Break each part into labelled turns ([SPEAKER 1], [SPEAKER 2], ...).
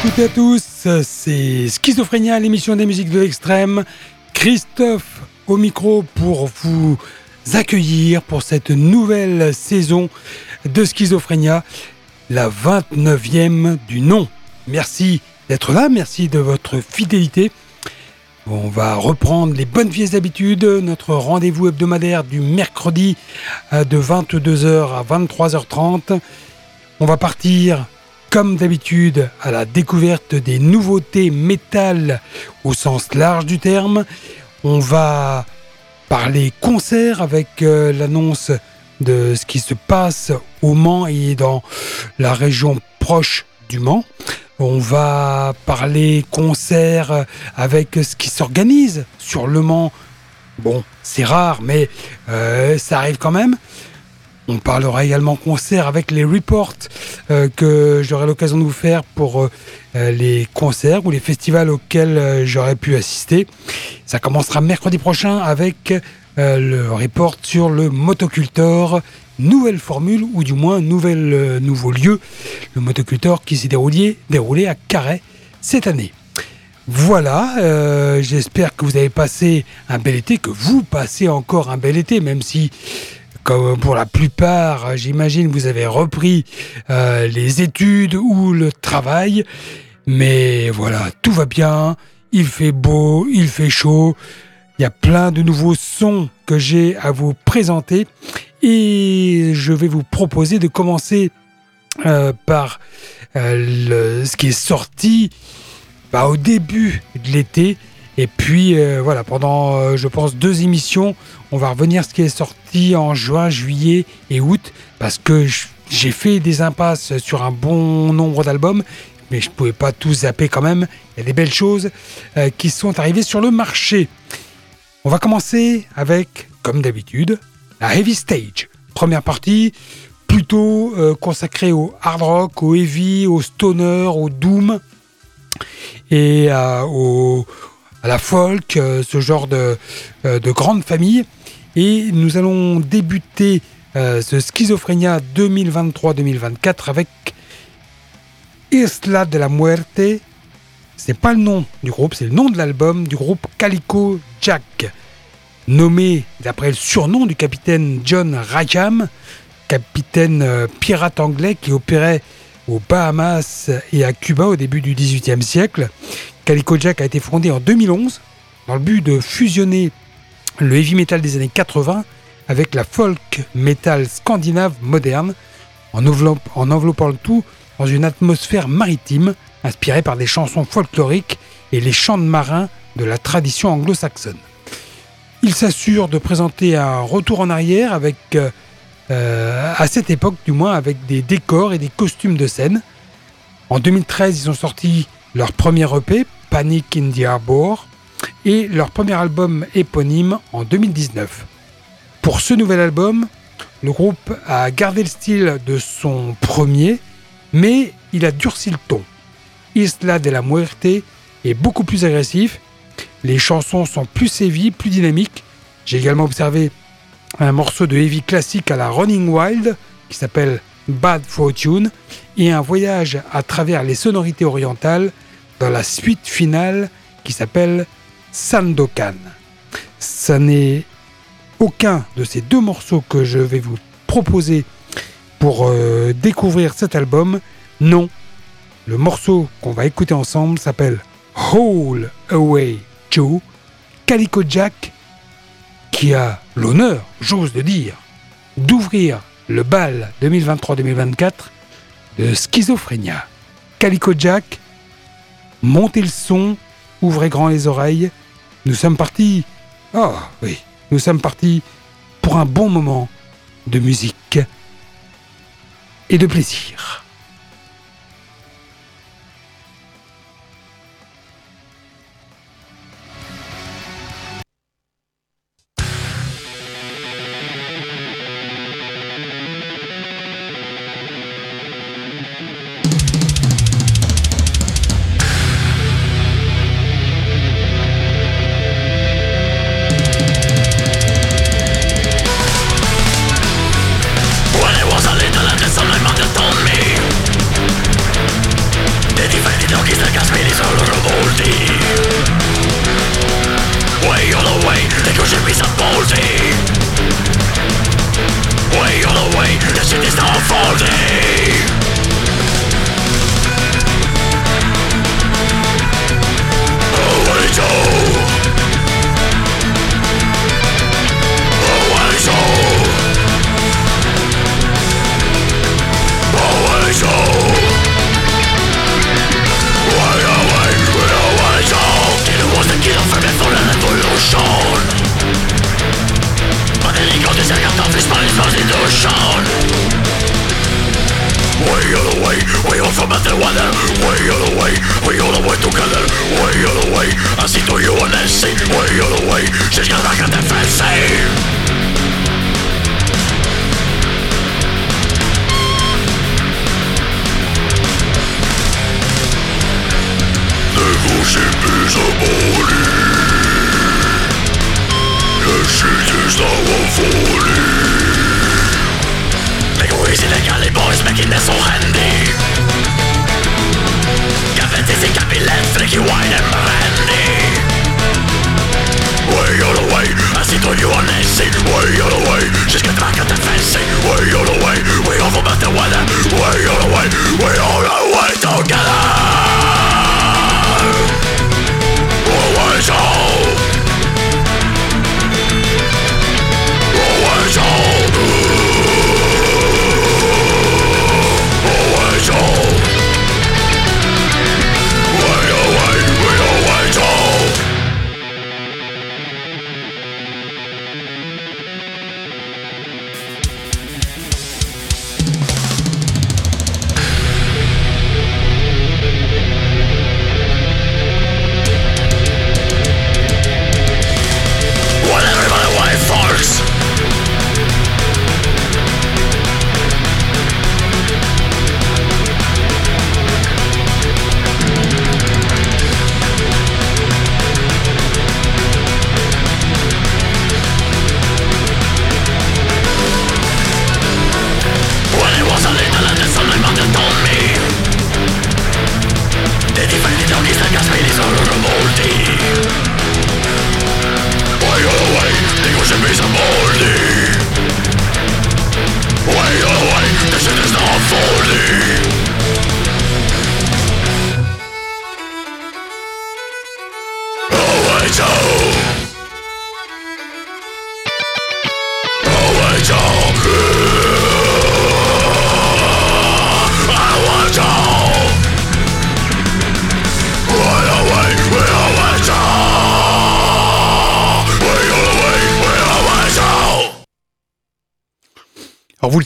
[SPEAKER 1] Toutes et à tous, c'est Schizophrénia, l'émission des musiques de l'extrême. Christophe au micro pour vous accueillir pour cette nouvelle saison de Schizophrénia, la 29e du nom. Merci d'être là, merci de votre fidélité. On va reprendre les bonnes vieilles habitudes, notre rendez-vous hebdomadaire du mercredi euh, de 22h à 23h30. On va partir comme d'habitude, à la découverte des nouveautés métal au sens large du terme. On va parler concert avec euh, l'annonce de ce qui se passe au Mans et dans la région proche du Mans. On va parler concert avec ce qui s'organise sur le Mans. Bon, c'est rare, mais euh, ça arrive quand même. On parlera également concert avec les reports euh, que j'aurai l'occasion de vous faire pour euh, euh, les concerts ou les festivals auxquels j'aurais pu assister. Ça commencera mercredi prochain avec le report sur le Motocultor, nouvelle formule ou du moins nouveau lieu, le Motocultor qui s'est déroulé, déroulé à Carhaix cette année. Voilà, j'espère que vous avez passé un bel été, que vous passez encore un bel été, même si comme pour la plupart, j'imagine, vous avez repris euh, les études ou le travail. Mais voilà, tout va bien, il fait beau, il fait chaud, il y a plein de nouveaux sons que j'ai à vous présenter. Et je vais vous proposer de commencer euh, par euh, ce qui est sorti bah, au début de l'été. Et puis voilà, pendant je pense deux émissions, on va revenir ce qui est sorti en juin, juillet et août, parce que j'ai fait des impasses sur un bon nombre d'albums, mais je ne pouvais pas tout zapper quand même. Il y a des belles choses euh, qui sont arrivées sur le marché. On va commencer avec, comme d'habitude, la Heavy Stage. Première partie, plutôt euh, consacrée au hard rock, au heavy, au stoner, au doom et au, à la folk, euh, ce genre de, de grande famille. Et nous allons débuter euh, ce Schizophrénia 2023-2024 avec Isla de la Muerte. C'est pas le nom du groupe, c'est le nom de l'album du groupe Calico Jack, nommé d'après le surnom du capitaine John Rackham, capitaine euh, pirate anglais qui opérait aux Bahamas et à Cuba au début du XVIIIe siècle. Calico Jack a été fondé en 2011 dans le but de fusionner le heavy metal des années 80 avec la folk metal scandinave moderne, en, enveloppant le tout dans une atmosphère maritime inspirée par des chansons folkloriques et les chants de marins de la tradition anglo-saxonne. Il s'assure de présenter un retour en arrière avec, euh, à cette époque du moins, avec des décors et des costumes de scène. En 2013, ils ont sorti leur premier EP, Panic in the Harbor, et leur premier album éponyme en 2019. Pour ce nouvel album, le groupe a gardé le style de son premier, mais il a durci le ton. Isla de la Muerte est beaucoup plus agressif, les chansons sont plus heavy, plus dynamiques. J'ai également observé un morceau de heavy classique à la Running Wild qui s'appelle Bad Fortune et un voyage à travers les sonorités orientales dans la suite finale qui s'appelle Sandokan. Ça n'est aucun de ces deux morceaux que je vais vous proposer pour euh, découvrir cet album. Non, le morceau qu'on va écouter ensemble s'appelle Hole Away Joe, Calico Jack, qui a l'honneur, j'ose le dire, d'ouvrir le bal 2023-2024 de Schizophrénia. Calico Jack, montez le son, ouvrez grand les oreilles, nous sommes partis. Oh oui, nous sommes partis pour un bon moment de musique et de plaisir.
[SPEAKER 2] you wine and brandy Way out
[SPEAKER 3] of the way, I see through you on this scene Way out of the way,
[SPEAKER 2] just get back at the
[SPEAKER 1] fence Way
[SPEAKER 3] out of the way, we all about the weather. Way out of the way, we all away together.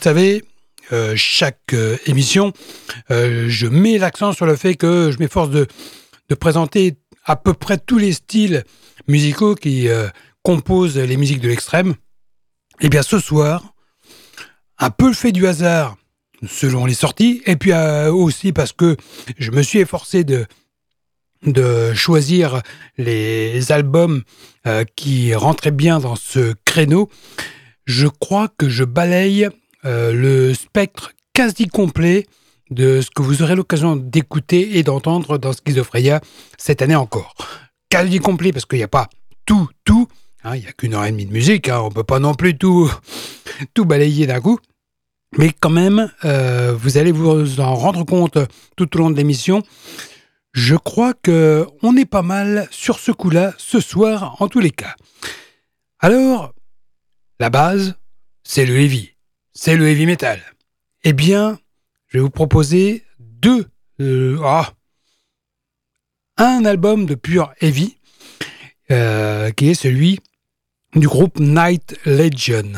[SPEAKER 1] Savez, euh, chaque euh, émission, euh, je mets l'accent sur le fait que je m'efforce de, présenter à peu près tous les styles musicaux qui composent les musiques de l'extrême. Eh bien ce soir, un peu le fait du hasard selon les sorties, et puis aussi parce que je me suis efforcé de choisir les albums qui rentraient bien dans ce créneau, je crois que je balaye euh, le spectre quasi complet de ce que vous aurez l'occasion d'écouter et d'entendre dans Schizophrénia cette année encore. Quasi complet parce qu'il n'y a pas tout, tout. Hein, il n'y a qu'une heure et demie de musique. Hein, on ne peut pas non plus tout, tout balayer d'un coup. Mais quand même, euh, vous allez vous en rendre compte tout au long de l'émission. Je crois que on est pas mal sur ce coup-là ce soir en tous les cas. Alors, la base, c'est le heavy c'est le heavy metal. Eh bien, je vais vous proposer deux, euh, ah, un album de pure heavy, euh, qui est celui du groupe Night Legion.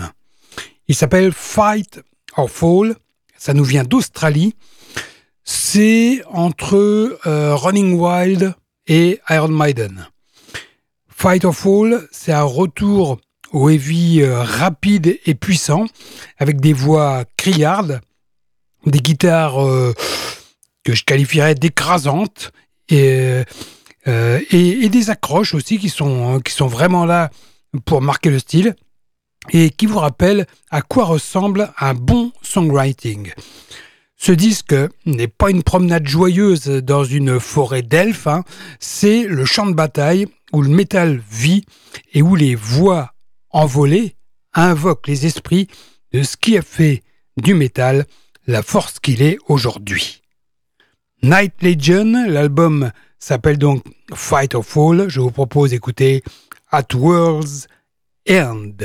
[SPEAKER 1] Il s'appelle Fight or Fall. Ça nous vient d'Australie. C'est entre euh, Running Wild et Iron Maiden. Fight or Fall, c'est un retour au heavy euh, rapide et puissant, avec des voix criardes, des guitares euh, que je qualifierais d'écrasantes, et, euh, et, des accroches aussi qui sont, qui sont vraiment là pour marquer le style, et qui vous rappellent à quoi ressemble un bon songwriting. Ce disque n'est pas une promenade joyeuse dans une forêt d'elfes, hein. c'est le champ de bataille où le métal vit et où les voix envolé invoque les esprits de ce qui a fait du métal la force qu'il est aujourd'hui. Night Legion, l'album s'appelle donc Fight or Fall. Je vous propose d'écouter At World's End.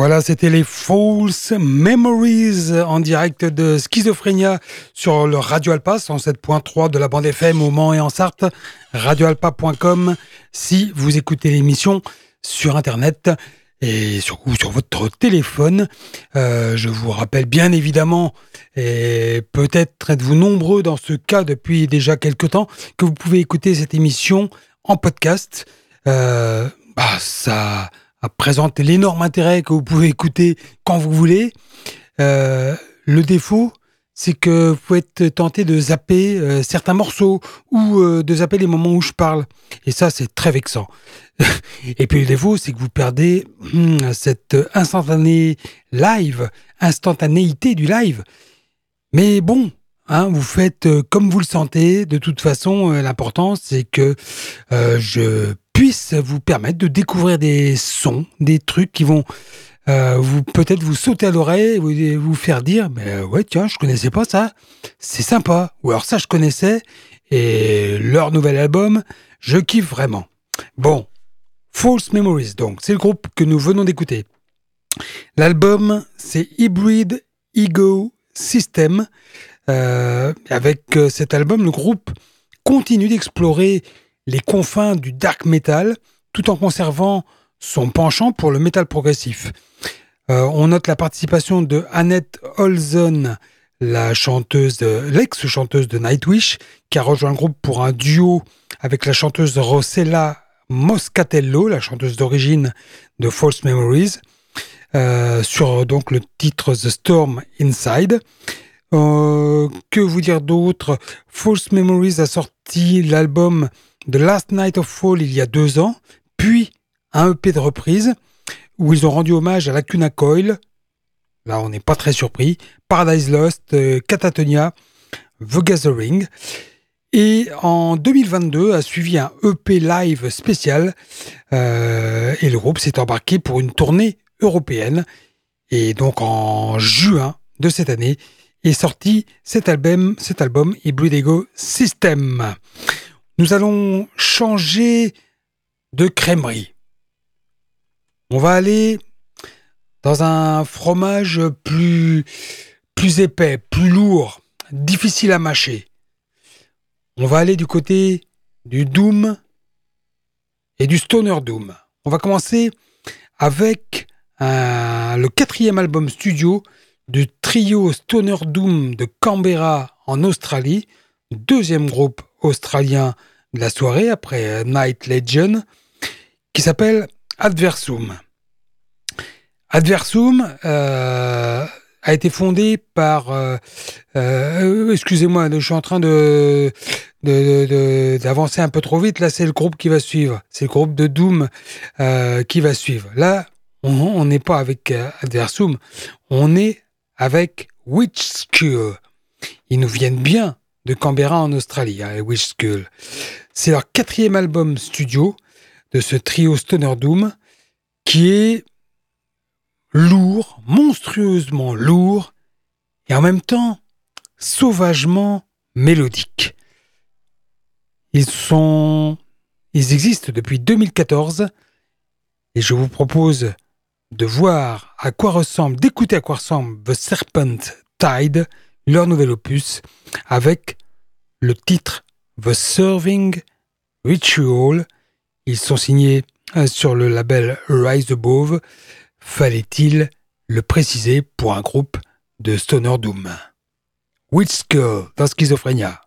[SPEAKER 1] Voilà, c'était les False Memories en direct de Schizophrénia sur le Radio Alpa 107.3 de la bande FM au Mans et en Sarthe, radioalpa.com si vous écoutez l'émission sur Internet et sur, sur votre téléphone. Euh, je vous rappelle bien évidemment, et peut-être êtes-vous nombreux dans ce cas depuis déjà quelques temps, que vous pouvez écouter cette émission en podcast. Euh, bah, ça présente l'énorme intérêt que vous pouvez écouter quand vous voulez. Euh, le défaut, c'est que vous pouvez être tenté de zapper euh, certains morceaux ou euh, de zapper les moments où je parle. Et ça, c'est très vexant. Et puis le défaut, c'est que vous perdez hmm, cette instantanée live, instantanéité du live. Mais bon, hein, vous faites comme vous le sentez. De toute façon, l'important, c'est que je puisse vous permettre de découvrir des sons, des trucs qui vont euh, peut-être vous sauter à l'oreille, vous, vous faire dire, mais euh, ouais tiens, je connaissais pas ça, c'est sympa. Ou alors ça je connaissais et leur nouvel album, je kiffe vraiment. Bon, False Memories donc, c'est le groupe que nous venons d'écouter. L'album c'est Hybrid Ego System. Euh, avec cet album, le groupe continue d'explorer les confins du dark metal tout en conservant son penchant pour le metal progressif. Euh, on note la participation de Annette Olson, la chanteuse, l'ex-chanteuse de Nightwish, qui a rejoint le groupe pour un duo avec la chanteuse Rossella Moscatello, la chanteuse d'origine de False Memories, euh, sur donc le titre The Storm Inside. Euh, que vous dire d'autre? False Memories a sorti l'album The Last Night of Fall il y a deux ans, puis un EP de reprise où ils ont rendu hommage à Lacuna Coil, là on n'est pas très surpris, Paradise Lost, euh, Catatonia, The Gathering. Et en 2022 a suivi un EP live spécial euh, et le groupe s'est embarqué pour une tournée européenne. Et donc en juin de cette année est sorti cet album, cet album Hybrid Ego System. Nous allons changer de crèmerie. On va aller dans un fromage plus, plus épais, plus lourd, difficile à mâcher. On va aller du côté du Doom et du Stoner Doom. On va commencer avec le quatrième album studio du trio Stoner Doom de Canberra en Australie, deuxième groupe australien de la soirée après Night Legend, qui s'appelle Adversum. Adversum euh, a été fondé par, euh, euh, excusez-moi, je suis en train de d'avancer un peu trop vite. Là, c'est le groupe qui va suivre. C'est le groupe de Doom qui va suivre. Là, on n'est pas avec Adversum, on est avec Witch Skull. Ils nous viennent bien de Canberra en Australie, hein, Witch Skull. C'est leur quatrième album studio de ce trio Stoner Doom qui est lourd, monstrueusement lourd et en même temps sauvagement mélodique. Ils sont ils existent depuis 2014 et je vous propose de voir à quoi ressemble, d'écouter à quoi ressemble The Serpent Tide, leur nouvel opus, avec le titre The Serving Ritual. Ils sont signés euh, sur le label Rise Above. Fallait-il le préciser pour un groupe de Stoner Doom? Girl dans Schizophrénia.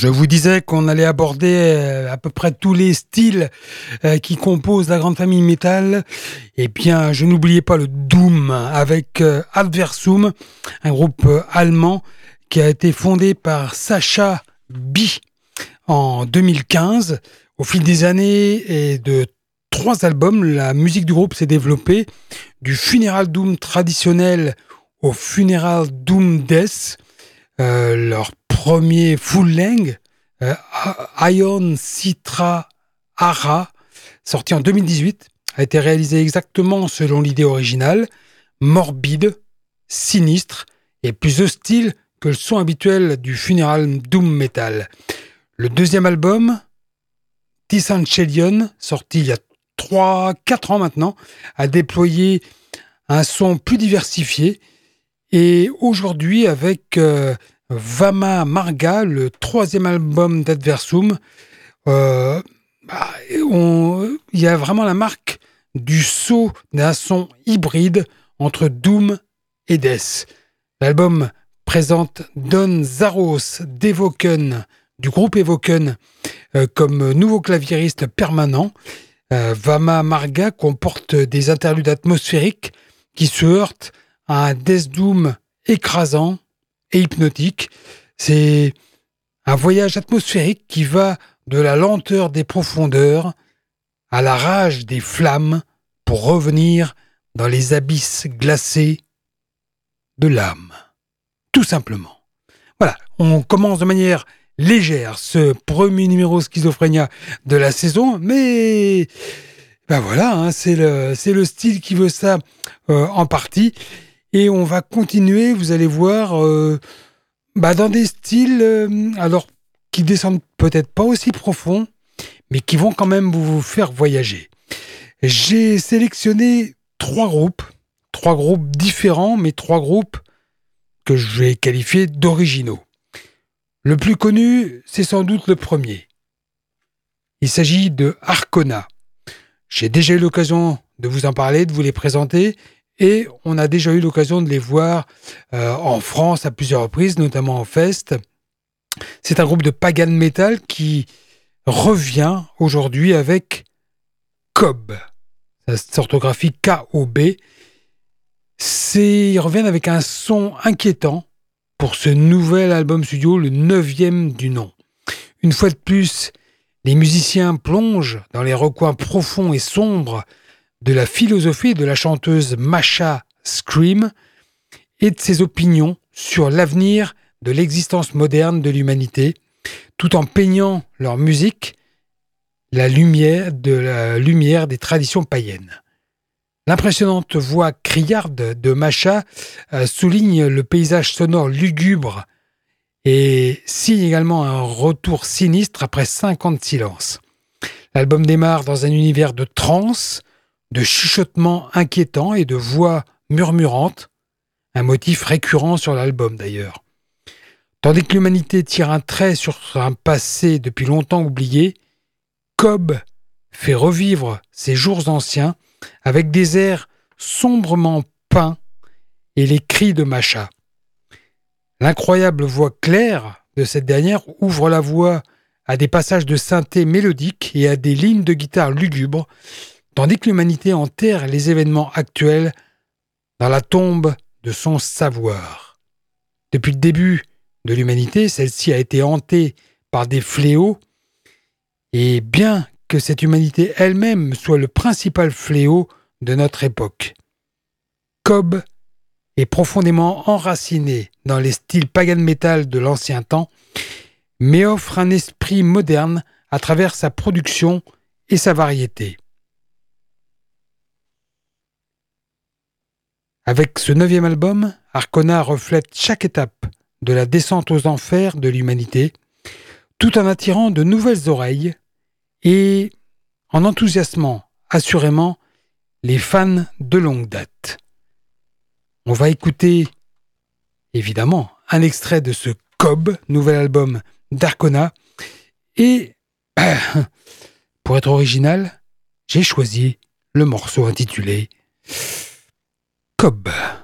[SPEAKER 1] Je vous disais qu'on allait aborder euh, à peu près tous les styles euh, qui composent la grande famille métal, eh bien, je n'oubliais pas le Doom avec euh, Adversum, un groupe allemand qui a été fondé par Sacha B en 2015. Au fil des années et de trois albums, la musique du groupe s'est développée du funeral doom traditionnel au funeral doom death. Premier full length, euh, Ion Citra Ara, sorti en 2018, a été réalisé exactement selon l'idée originale, morbide, sinistre et plus hostile que le son habituel du funeral doom metal. Le deuxième album, Tissanchelion, sorti il y a 3-4 ans maintenant, a déployé un son plus diversifié et aujourd'hui avec euh, Vama Marga, le troisième album d'Adversum. Euh, bah, il y a vraiment la marque du saut d'un son hybride entre Doom et Death. L'album présente Don Zaros d'Evoken, du groupe Evoken, euh, comme nouveau claviériste permanent. Euh, Vama Marga comporte des interludes atmosphériques qui se heurtent à un Death Doom écrasant hypnotique. C'est un voyage atmosphérique qui va de la lenteur des profondeurs à la rage des flammes pour revenir dans les abysses glacés de l'âme. Tout simplement. Voilà, on commence de manière légère ce premier numéro Schizophrénia de la saison, mais ben voilà, hein, c'est le, le, style qui veut ça euh, en partie. Et on va continuer, vous allez voir, euh, bah dans des styles euh, alors qui descendent peut-être pas aussi profond, mais qui vont quand même vous faire voyager. J'ai sélectionné trois groupes, trois groupes différents, mais trois groupes que je vais qualifier d'originaux. Le plus connu, c'est sans doute le premier. Il s'agit de Arcona. J'ai déjà eu l'occasion de vous en parler, de vous les présenter, et on a déjà eu l'occasion de les voir euh, en France à plusieurs reprises, notamment en Fest. C'est un groupe de pagan metal qui revient aujourd'hui avec Cobb. Ça s'orthographie K-O-B. Ils reviennent avec un son inquiétant pour ce nouvel album studio, le neuvième du nom. Une fois de plus, les musiciens plongent dans les recoins profonds et sombres de la philosophie de la chanteuse Masha Scream et de ses opinions sur l'avenir de l'existence moderne de l'humanité, tout en peignant leur musique la lumière de la lumière des traditions païennes. L'impressionnante voix criarde de Masha euh, souligne le paysage sonore lugubre et signe également un retour sinistre après 50 silences. L'album démarre dans un univers de trance de chuchotements inquiétants et de voix murmurantes, un motif récurrent sur l'album d'ailleurs. Tandis que l'humanité tire un trait sur un passé depuis longtemps oublié, Cobb fait revivre ses jours anciens avec des airs sombrement peints et les cris de Macha. L'incroyable voix claire de cette dernière ouvre la voie à des passages de synthé mélodiques et à des lignes de guitare lugubres tandis que l'humanité enterre les événements actuels dans la tombe de son savoir. Depuis le début de l'humanité, celle-ci a été hantée par des fléaux, et bien que cette humanité elle-même soit le principal fléau de notre époque. Cobb est profondément enraciné dans les styles pagan metal de l'ancien temps, mais offre un esprit moderne à travers sa production et sa variété. Avec ce neuvième album, Arcona reflète chaque étape de la descente aux enfers de l'humanité, tout en attirant de nouvelles oreilles et en enthousiasmant assurément les fans de longue date. On va écouter évidemment un extrait de ce Cobb, nouvel album d'Arcona, et pour être original, j'ai choisi le morceau intitulé Cobb.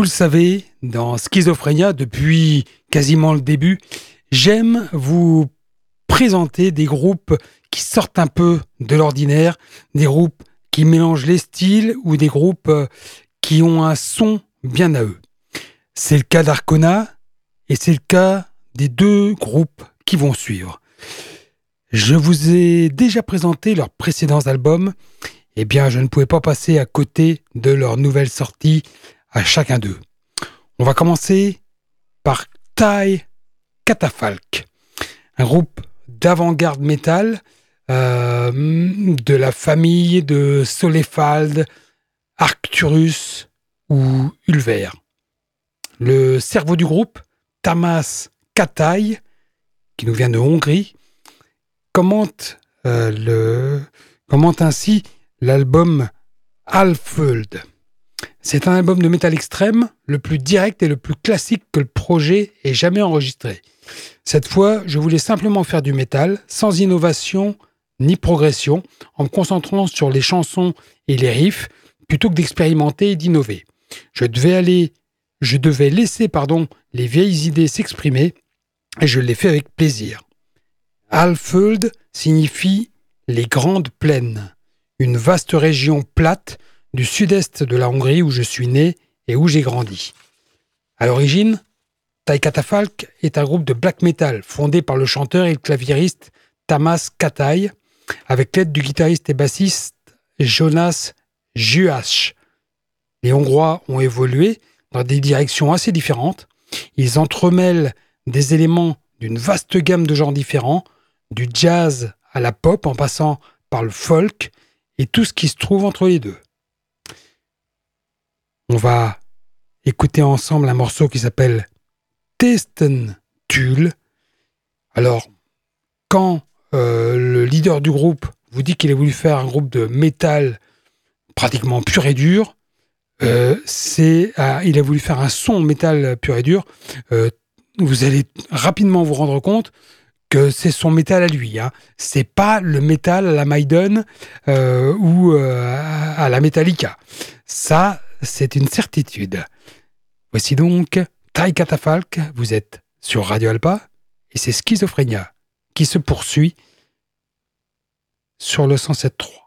[SPEAKER 1] Vous le savez, dans Schizophrénia, depuis quasiment le début, j'aime vous présenter des groupes qui sortent un peu de l'ordinaire, des groupes qui mélangent les styles ou des groupes euh, qui ont un son bien à eux. C'est le cas d'Arcona et c'est le cas des deux groupes qui vont suivre. Je vous ai déjà présenté leurs précédents albums, eh bien je ne pouvais pas passer à côté de leur nouvelle sortie à chacun d'eux. On va commencer par Tai Catafalque, un groupe d'avant-garde métal euh, de la famille de Solefald, Arcturus ou Ulver. Le cerveau du groupe, Tamas Katay, qui nous vient de Hongrie, commente, euh, commente ainsi l'album Alfold. C'est un album de métal extrême, le plus direct et le plus classique que le projet ait jamais enregistré. Cette fois, je voulais simplement faire du métal, sans innovation ni progression, en me concentrant sur les chansons et les riffs, plutôt que d'expérimenter et d'innover. Je devais aller, je devais laisser, pardon, les vieilles idées s'exprimer, et je l'ai fait avec plaisir. Alfeld signifie les grandes plaines, une vaste région plate du sud-est de la Hongrie où je suis né et où j'ai grandi. À l'origine, Taikatafalk est un groupe de black metal fondé par le chanteur et le claviériste Tamas Katay, avec l'aide du guitariste et bassiste Jonas Juach. Les Hongrois ont évolué dans des directions assez différentes. Ils entremêlent des éléments d'une vaste gamme de genres différents, du jazz à la pop en passant par le folk et tout ce qui se trouve entre les deux. On va écouter ensemble un morceau qui s'appelle Testen Tulle. Alors, quand euh, le leader du groupe vous dit qu'il a voulu faire un groupe de métal pratiquement pur et dur. Euh, ah, il a voulu faire un son métal pur et dur. Euh, vous allez rapidement vous rendre compte que c'est son métal à lui. Hein. C'est pas le métal à la Maiden ou à la Metallica. Ça, c'est une certitude. Voici donc Tai Catafalque. Vous êtes sur Radio Alpa et c'est Schizophrénia qui se poursuit sur le 107.3.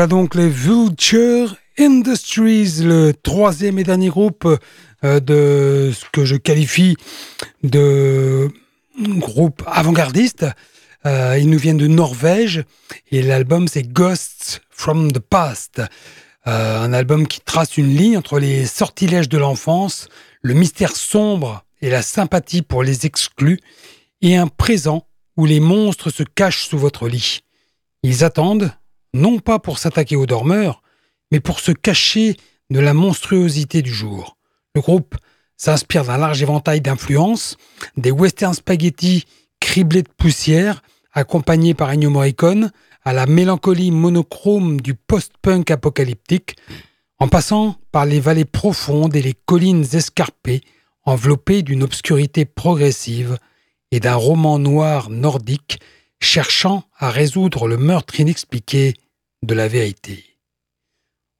[SPEAKER 1] Voilà donc les Vulture Industries, le troisième et dernier groupe euh, de ce que je qualifie de groupe avant-gardiste. Euh, ils nous viennent de Norvège et l'album c'est Ghosts from the Past. Euh, un album qui trace une ligne entre les sortilèges de l'enfance, le mystère sombre et la sympathie pour les exclus, et un présent où les monstres se cachent sous votre lit. Ils attendent, non pas pour s'attaquer aux dormeurs, mais pour se cacher de la monstruosité du jour. Le groupe s'inspire d'un large éventail d'influences, des western spaghetti criblés de poussière, accompagnés par Ennio Morricone, à la mélancolie monochrome du post-punk apocalyptique, en passant par les vallées profondes et les collines escarpées, enveloppées d'une obscurité progressive et d'un roman noir nordique cherchant à résoudre le meurtre inexpliqué de la vérité.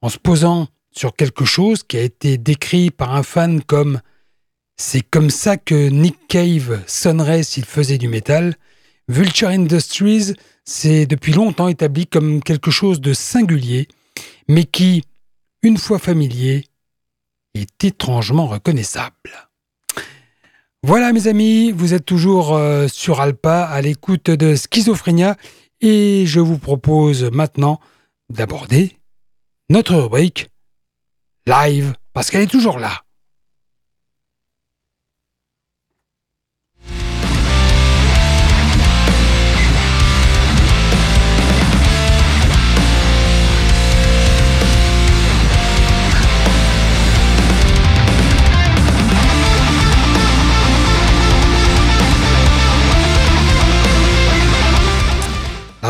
[SPEAKER 1] En se posant sur quelque chose qui a été décrit par un fan comme C'est comme ça que Nick Cave sonnerait s'il faisait du métal, Vulture Industries s'est depuis longtemps établi comme quelque chose de singulier, mais qui, une fois familier, est étrangement reconnaissable. Voilà mes amis, vous êtes toujours euh, sur Alpa à l'écoute de Schizophrénia et je vous propose maintenant d'aborder notre rubrique live parce qu'elle est toujours là.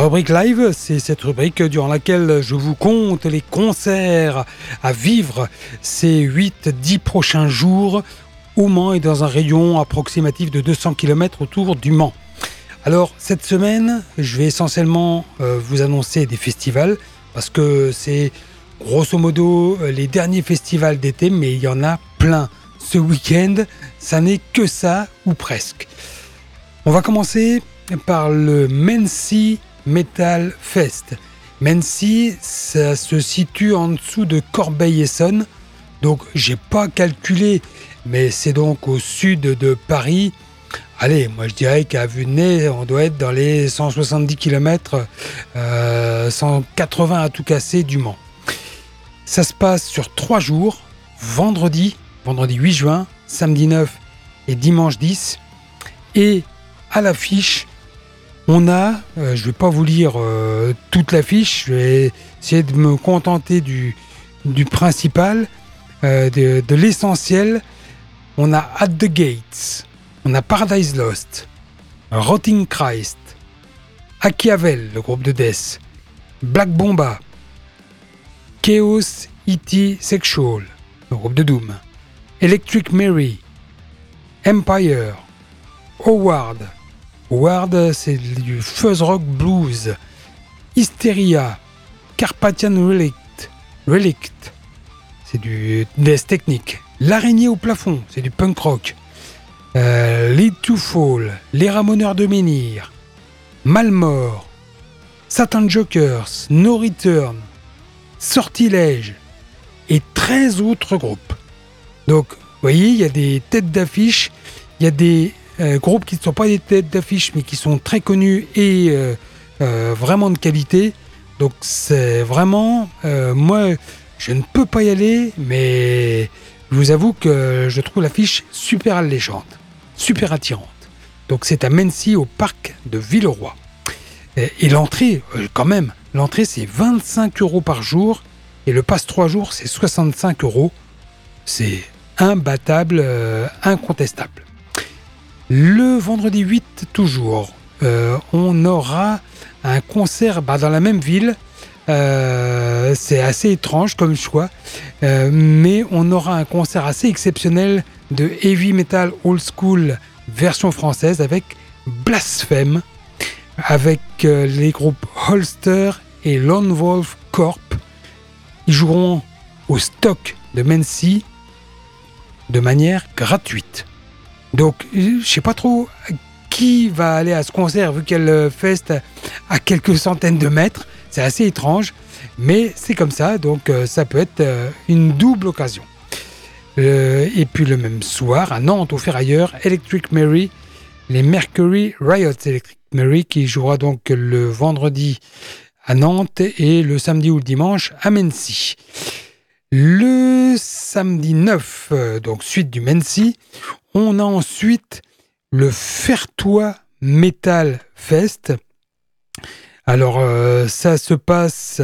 [SPEAKER 1] Rubrique live, c'est cette rubrique durant laquelle je vous compte les concerts à vivre ces 8-10 prochains jours au Mans et dans un rayon approximatif de 200 km autour du Mans. Alors cette semaine, je vais essentiellement euh, vous annoncer des festivals parce que c'est grosso modo euh, les derniers festivals d'été, mais il y en a plein. Ce week-end, ça n'est que ça ou presque. On va commencer par le Mency Metal Fest. Même si ça se situe en dessous de Corbeil-Essonne, donc j'ai pas calculé, mais c'est donc au sud de Paris. Allez, moi je dirais qu'à vue de nez, on doit être dans les 170 km, 180 à tout casser du Mans. Ça se passe sur trois jours, vendredi, vendredi 8 juin, samedi 9 et dimanche 10. Et à l'affiche, on a, euh, je ne vais pas vous lire euh, toute l'affiche, je vais essayer de me contenter du, principal, euh, de, de l'essentiel. On a At the Gates, on a Paradise Lost, Rotting Christ, Achiavel, le groupe de Death, Black Bomba, Chaos E.T. Sexual, le groupe de Doom, Electric Mary, Empire, Howard, Howard, c'est du fuzz rock blues. Hysteria, Carpathian Relict, Relict, c'est du death technique. L'araignée au plafond, c'est du punk rock. Euh, Lead to Fall, Les Ramoneurs de Menhir, Malmort, Satan Jokers, No Return, Sortilège et 13 autres groupes. Donc, vous voyez, il y a des têtes d'affiche, il y a des groupes qui ne sont pas des têtes d'affiche, mais qui sont très connus et euh, euh, vraiment de qualité. Donc c'est vraiment, moi, je ne peux pas y aller, mais je vous avoue que je trouve l'affiche super alléchante, super attirante. Donc c'est à Mency, au parc de Villeroy. Et, et l'entrée, quand même, l'entrée c'est 25 euros par jour et le passe 3 jours c'est 65 euros. C'est imbattable, incontestable. Le vendredi 8, toujours, euh, on aura un concert bah, dans la même ville. Euh, c'est assez étrange comme choix, euh, mais on aura un concert assez exceptionnel de heavy metal old school version française avec Blasphème, avec les groupes Holster et Lone Wolf Corp. Ils joueront au stock de Mency de manière gratuite. Donc, je sais pas trop qui va aller à ce concert vu qu'elle feste à quelques centaines de mètres. C'est assez étrange, mais c'est comme ça, donc euh, ça peut être euh, une double occasion. Euh, et puis le même soir, à Nantes, au Ferrailleur, Electric Mary, les Mercury Riots Electric Mary, qui jouera donc le vendredi à Nantes et le samedi ou le dimanche à Mency. Le samedi 9, donc suite du Mency, on a ensuite le Fertois Metal Fest. Alors, euh, ça se passe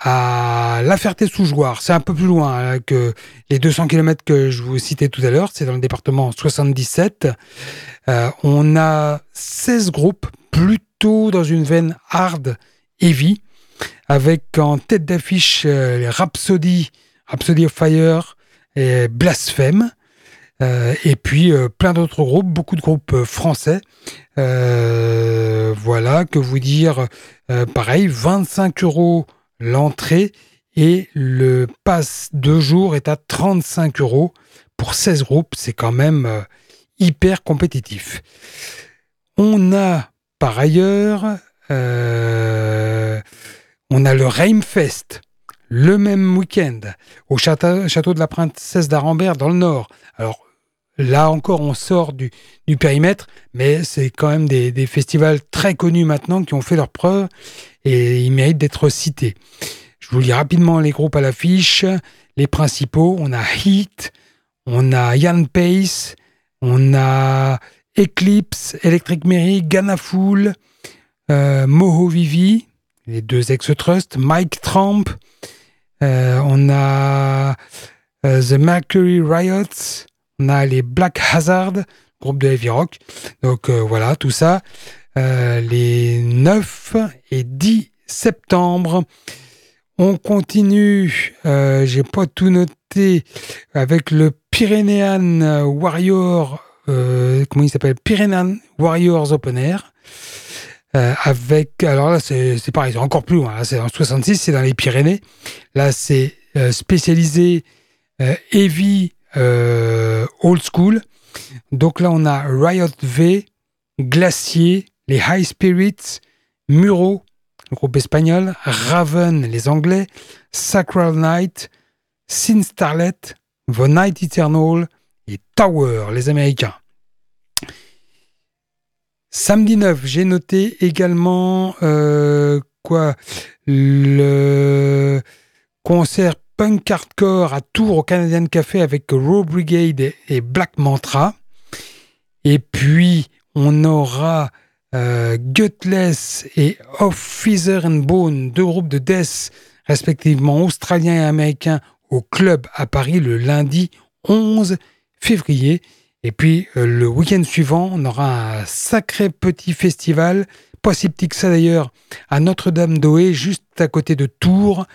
[SPEAKER 1] à La Ferté-sous-Jouarre. C'est un peu plus loin hein, que les 200 km que je vous citais tout à l'heure. C'est dans le département 77. Euh, on a 16 groupes, plutôt dans une veine hard, heavy, avec en tête d'affiche euh, Rhapsody, Rhapsody of Fire et Blasphème. Euh, et puis euh, plein d'autres groupes, beaucoup de groupes euh, français. voilà, que vous dire, pareil, 25 euros l'entrée et le pass de jour est à 35 euros pour 16 groupes. C'est quand même hyper compétitif. On a par ailleurs, on a le Reimfest. Le même week-end, au château, de la Princesse d'Arambert dans le Nord. Alors là encore, on sort du, périmètre, mais c'est quand même des, festivals très connus maintenant qui ont fait leurs preuves et ils méritent d'être cités. Je vous lis rapidement les groupes à l'affiche, les principaux. On a Heat, on a Yann Pace, on a Eclipse, Electric Mary, Ghana Fool, euh, Moho Vivi, les deux ex-trust, Mike Trump, euh, on a euh, The Mercury Riots, on a les Black Hazard, groupe de heavy rock. Donc euh, voilà, tout ça. Euh, les 9 et 10 septembre. On continue, euh, j'ai pas tout noté, avec le Pyrenean Warrior, euh, comment il s'appelle? Pyrenean Warriors Open Air. Avec, alors là, c'est pareil, c'est encore plus loin. Là, c'est en 66, c'est dans les Pyrénées. Là, c'est spécialisé heavy old school. Donc là, on a Riot V, Glacier, les High Spirits, Muro, groupe espagnol, Raven, les Anglais, Sacral Night, Sin Starlet, The Night Eternal et Tower, les Américains. Samedi 9, j'ai noté également euh, quoi? Le concert punk hardcore à Tours au Canadian Café avec Raw Brigade et Black Mantra. Et puis on aura euh, Gutless et Off Feather and Bone, deux groupes de death respectivement australiens et américains au club à Paris le lundi 11 février. Et puis euh, le week-end suivant, on aura un sacré petit festival, pas si petit que ça d'ailleurs, à Notre-Dame-d'Oé, juste à côté de Tours,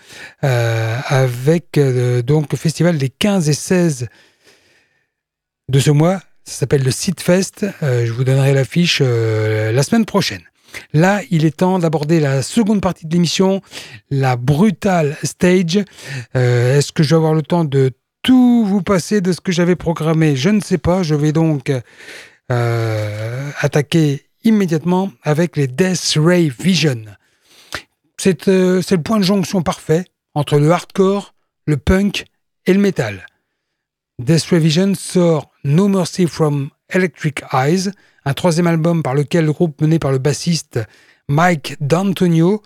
[SPEAKER 1] euh, avec euh, donc le festival des 15 et 16 de ce mois. Ça s'appelle le Fest. Euh, je vous donnerai l'affiche la semaine prochaine. Là, il est temps d'aborder la seconde partie de l'émission, la brutale stage. Est-ce que je vais avoir le temps de tout vous passer de ce que j'avais programmé? Je ne sais pas. Je vais donc attaquer immédiatement avec les Death Ray Vision. C'est euh, c'est le point de jonction parfait entre le hardcore, le punk et le metal. Death Ray Vision sort No Mercy from Electric Eyes, un troisième album par lequel le groupe mené par le bassiste Mike D'Antonio,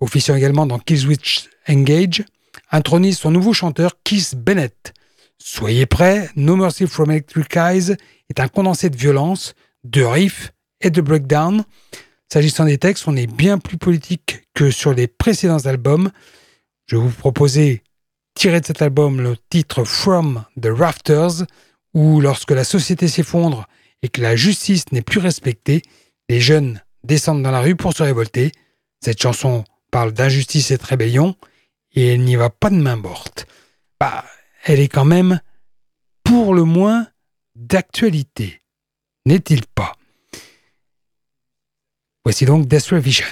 [SPEAKER 1] officiant également dans Killswitch Engage, intronise son nouveau chanteur Keith Bennett. Soyez prêts, No Mercy from Electric Eyes est un condensé de violence, de riffs et de breakdown. S'agissant des textes, on est bien plus politique que sur les précédents albums. Je vais vous proposer, tiré de cet album, le titre From the Rafters, où lorsque la société s'effondre et que la justice n'est plus respectée, les jeunes descendent dans la rue pour se révolter. Cette chanson parle d'injustice et de rébellion, et elle n'y va pas de main morte. Bah, elle est quand même, pour le moins, d'actualité. N'est-il pas? Voici donc Death Revision.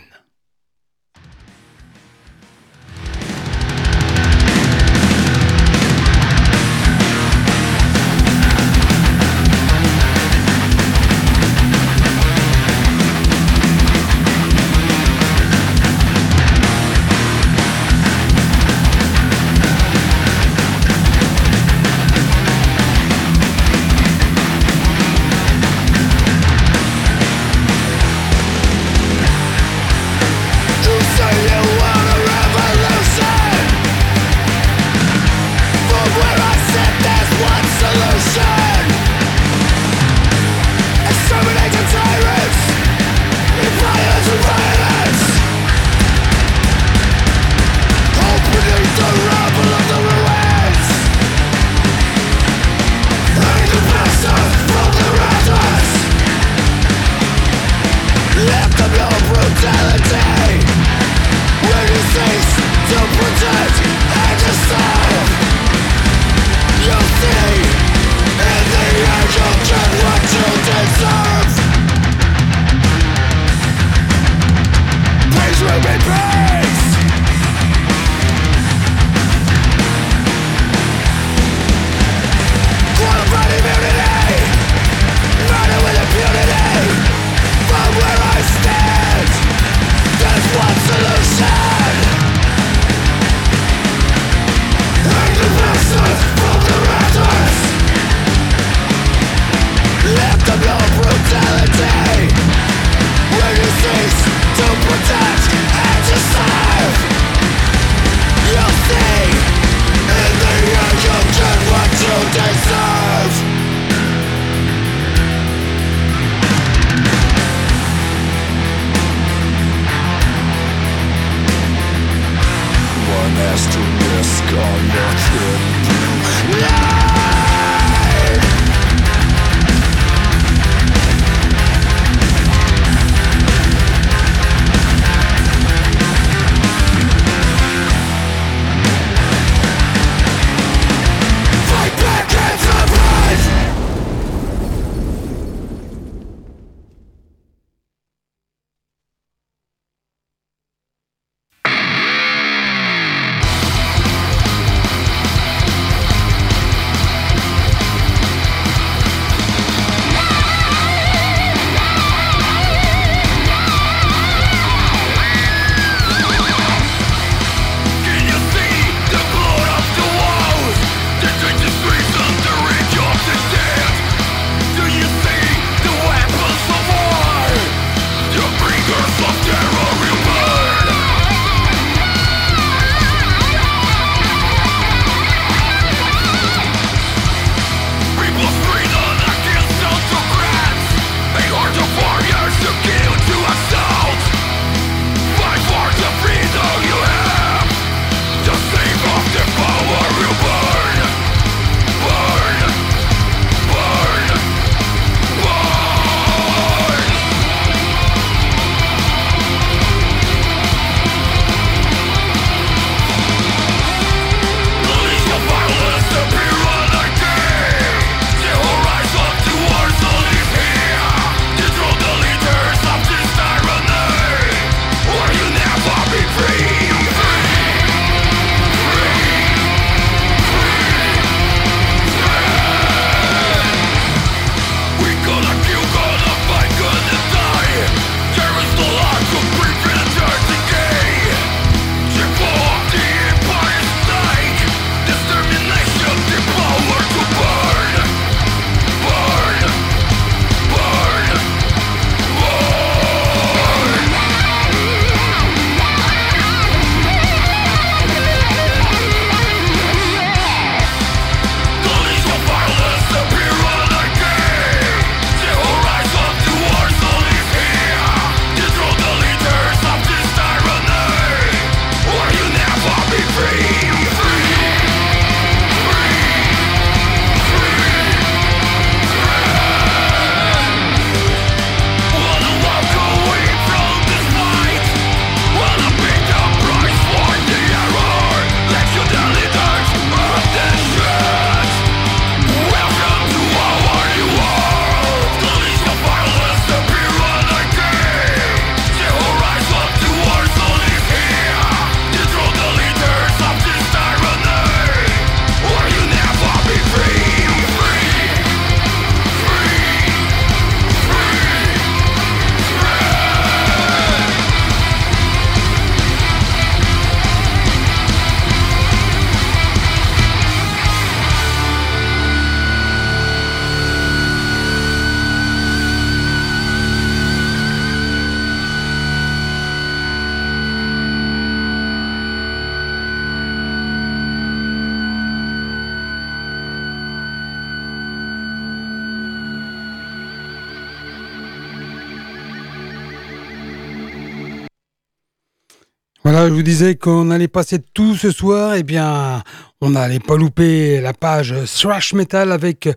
[SPEAKER 1] Je vous disais qu'on allait passer tout ce soir, eh bien, on n'allait pas louper la page thrash metal avec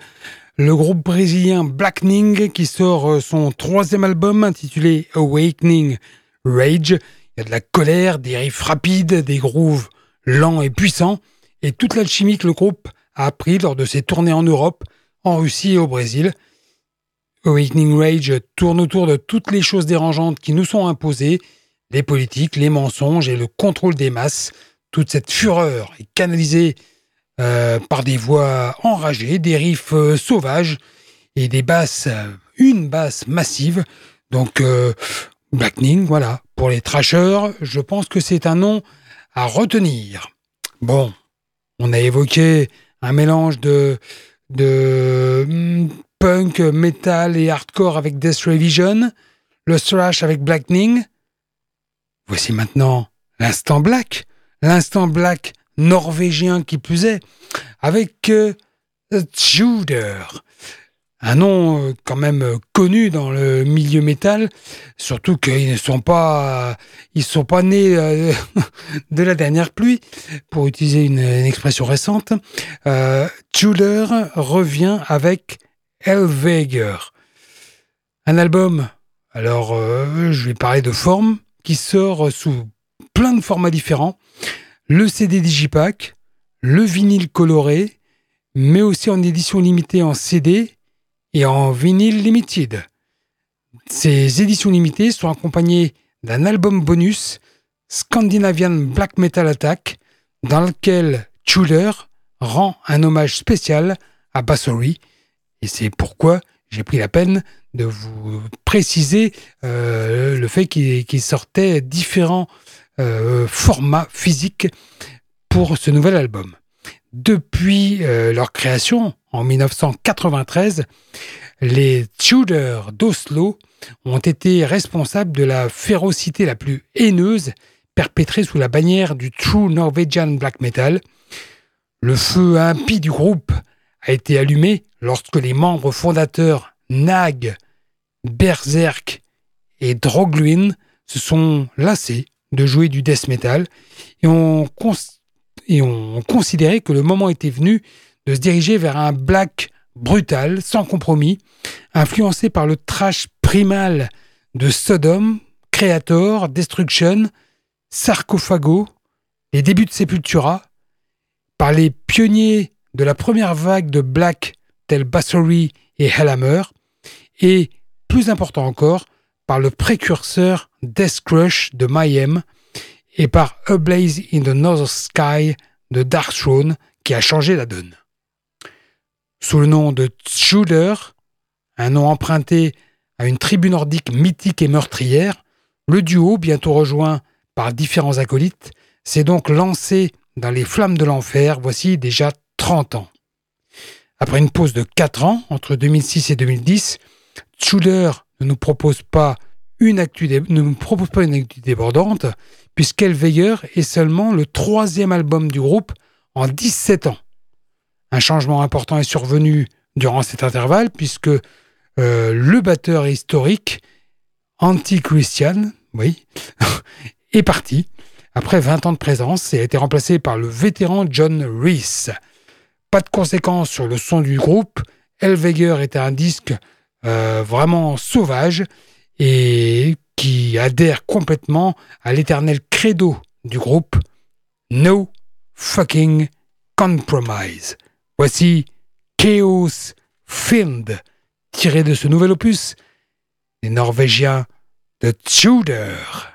[SPEAKER 1] le groupe brésilien Blackening qui sort son troisième album intitulé Awakening Rage. Il y a de la colère, des riffs rapides, des grooves lents et puissants, et toute l'alchimie que le groupe a appris lors de ses tournées en Europe, en Russie et au Brésil. Awakening Rage tourne autour de toutes les choses dérangeantes qui nous sont imposées, les politiques, les mensonges et le contrôle des masses. Toute cette fureur est canalisée euh, par des voix enragées, des riffs euh, sauvages et des basses, euh, une basse massive. Donc, Blackening, voilà. Pour les trashers, je pense que c'est un nom à retenir. Bon, on a évoqué un mélange de, de hmm, punk, metal et hardcore avec Death Revision, le thrash avec Blackening, Voici maintenant l'instant black, l'instant black norvégien qui plus est, avec euh, Tudor. un nom euh, quand même euh, connu dans le milieu métal, surtout qu'ils ne sont pas, ils sont pas nés euh, de la dernière pluie, pour utiliser une, expression récente. Tudor revient avec Elveger, un album. Alors, je vais parler de forme sort sous plein de formats différents. Le CD Digipack, le vinyle coloré, mais aussi en édition limitée en CD et en vinyle limited. Ces éditions limitées sont accompagnées d'un album bonus Scandinavian Black Metal Attack dans lequel Tudor rend un hommage spécial à Bassory et c'est pourquoi j'ai pris la peine de vous préciser euh, le fait qu'il sortait différents euh, formats physiques pour ce nouvel album. Depuis euh, leur création en 1993, les Tudors d'Oslo ont été responsables de la férocité la plus haineuse perpétrée sous la bannière du True Norwegian Black Metal. Le feu impie du groupe a été allumé lorsque les membres fondateurs Nag, Berserk et Drogluin se sont lassés de jouer du death metal et ont, considéré que le moment était venu de se diriger vers un black brutal, sans compromis, influencé par le trash primal de Sodom, Creator, Destruction, Sarcophago, les débuts de Sepultura, par les pionniers de la première vague de black tels Bassory et Hellhammer, et, plus important encore, par le précurseur Death Crush de Mayhem et par A Blaze in the Northern Sky de Dark Throne qui a changé la donne. Sous le nom de Tudor, un nom emprunté à une tribu nordique mythique et meurtrière, le duo, bientôt rejoint par différents acolytes, s'est donc lancé dans les flammes de l'enfer voici déjà 30 ans. Après une pause de 4 ans, entre 2006 et 2010, Tudor ne nous propose pas une actu débordante, puisqu'Elveyer est seulement le troisième album du groupe en 17 ans. Un changement important est survenu durant cet intervalle, puisque euh, le batteur historique, anti-Christian, oui, est parti après 20 ans de présence et a été remplacé par le vétéran John Reese. Pas de conséquences sur le son du groupe. Elveger était un disque euh, vraiment sauvage et qui adhère complètement à l'éternel credo du groupe No fucking compromise. Voici Chaos Fiend, tiré de ce nouvel opus des Norvégiens de Tudor.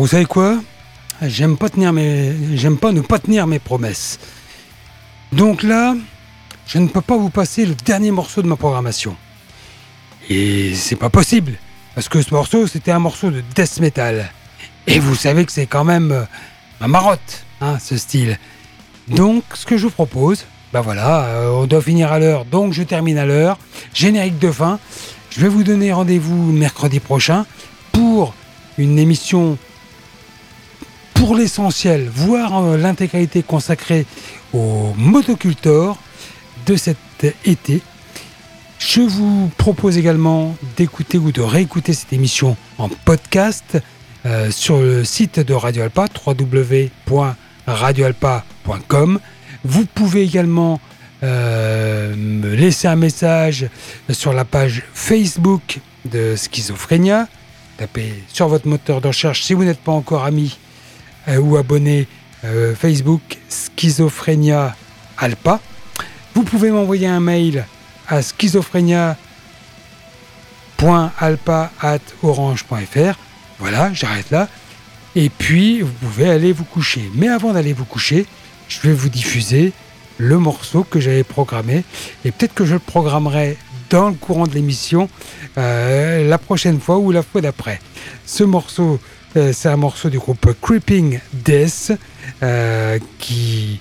[SPEAKER 1] Vous savez quoi? J'aime pas tenir mes, j'aime pas ne pas tenir mes promesses. Donc là, je ne peux pas vous passer le dernier morceau de ma programmation. Et c'est pas possible, parce que ce morceau, c'était un morceau de death metal. Et vous savez que c'est quand même euh, ma marotte, hein, ce style. Donc, ce que je vous propose, ben voilà, euh, on doit finir à l'heure, donc je termine à l'heure. Générique de fin. Je vais vous donner rendez-vous mercredi prochain pour une émission pour l'essentiel, voire euh, l'intégralité consacrée au motocultor de cet été. Je vous propose également d'écouter ou de réécouter cette émission en podcast euh, sur le site de Radio Alpa, www.radioalpa.com. Vous pouvez également euh, me laisser un message sur la page Facebook de Schizophrénia. Tapez sur votre moteur de recherche si vous n'êtes pas encore ami ou abonné euh, Facebook Schizophrénia Alpa. Vous pouvez m'envoyer un mail à schizophrénia.alpa.orange.fr. Voilà, j'arrête là. Et puis, vous pouvez aller vous coucher. Mais avant d'aller vous coucher, je vais vous diffuser le morceau que j'avais programmé. Et peut-être que je le programmerai dans le courant de l'émission euh, la prochaine fois ou la fois d'après. Ce morceau, euh, c'est un morceau du groupe Creeping Death, euh, qui,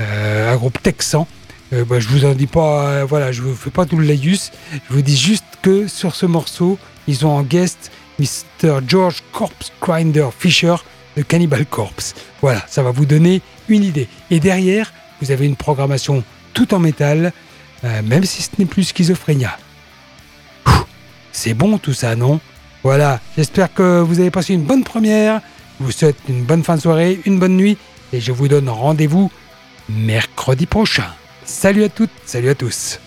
[SPEAKER 1] euh, un groupe texan. Euh, bah, je vous en dis pas, euh, voilà, je vous fais pas tout le laïus. Je vous dis juste que sur ce morceau, ils ont en guest Mr. George Corpse Grinder Fisher de Cannibal Corpse. Voilà, ça va vous donner une idée. Et derrière, vous avez une programmation tout en métal, euh, même si ce n'est plus schizophrénia. C'est bon tout ça, non? Voilà, j'espère que vous avez passé une bonne première. Je vous souhaite une bonne fin de soirée, une bonne nuit, et je vous donne rendez-vous mercredi prochain. Salut à toutes, salut à tous.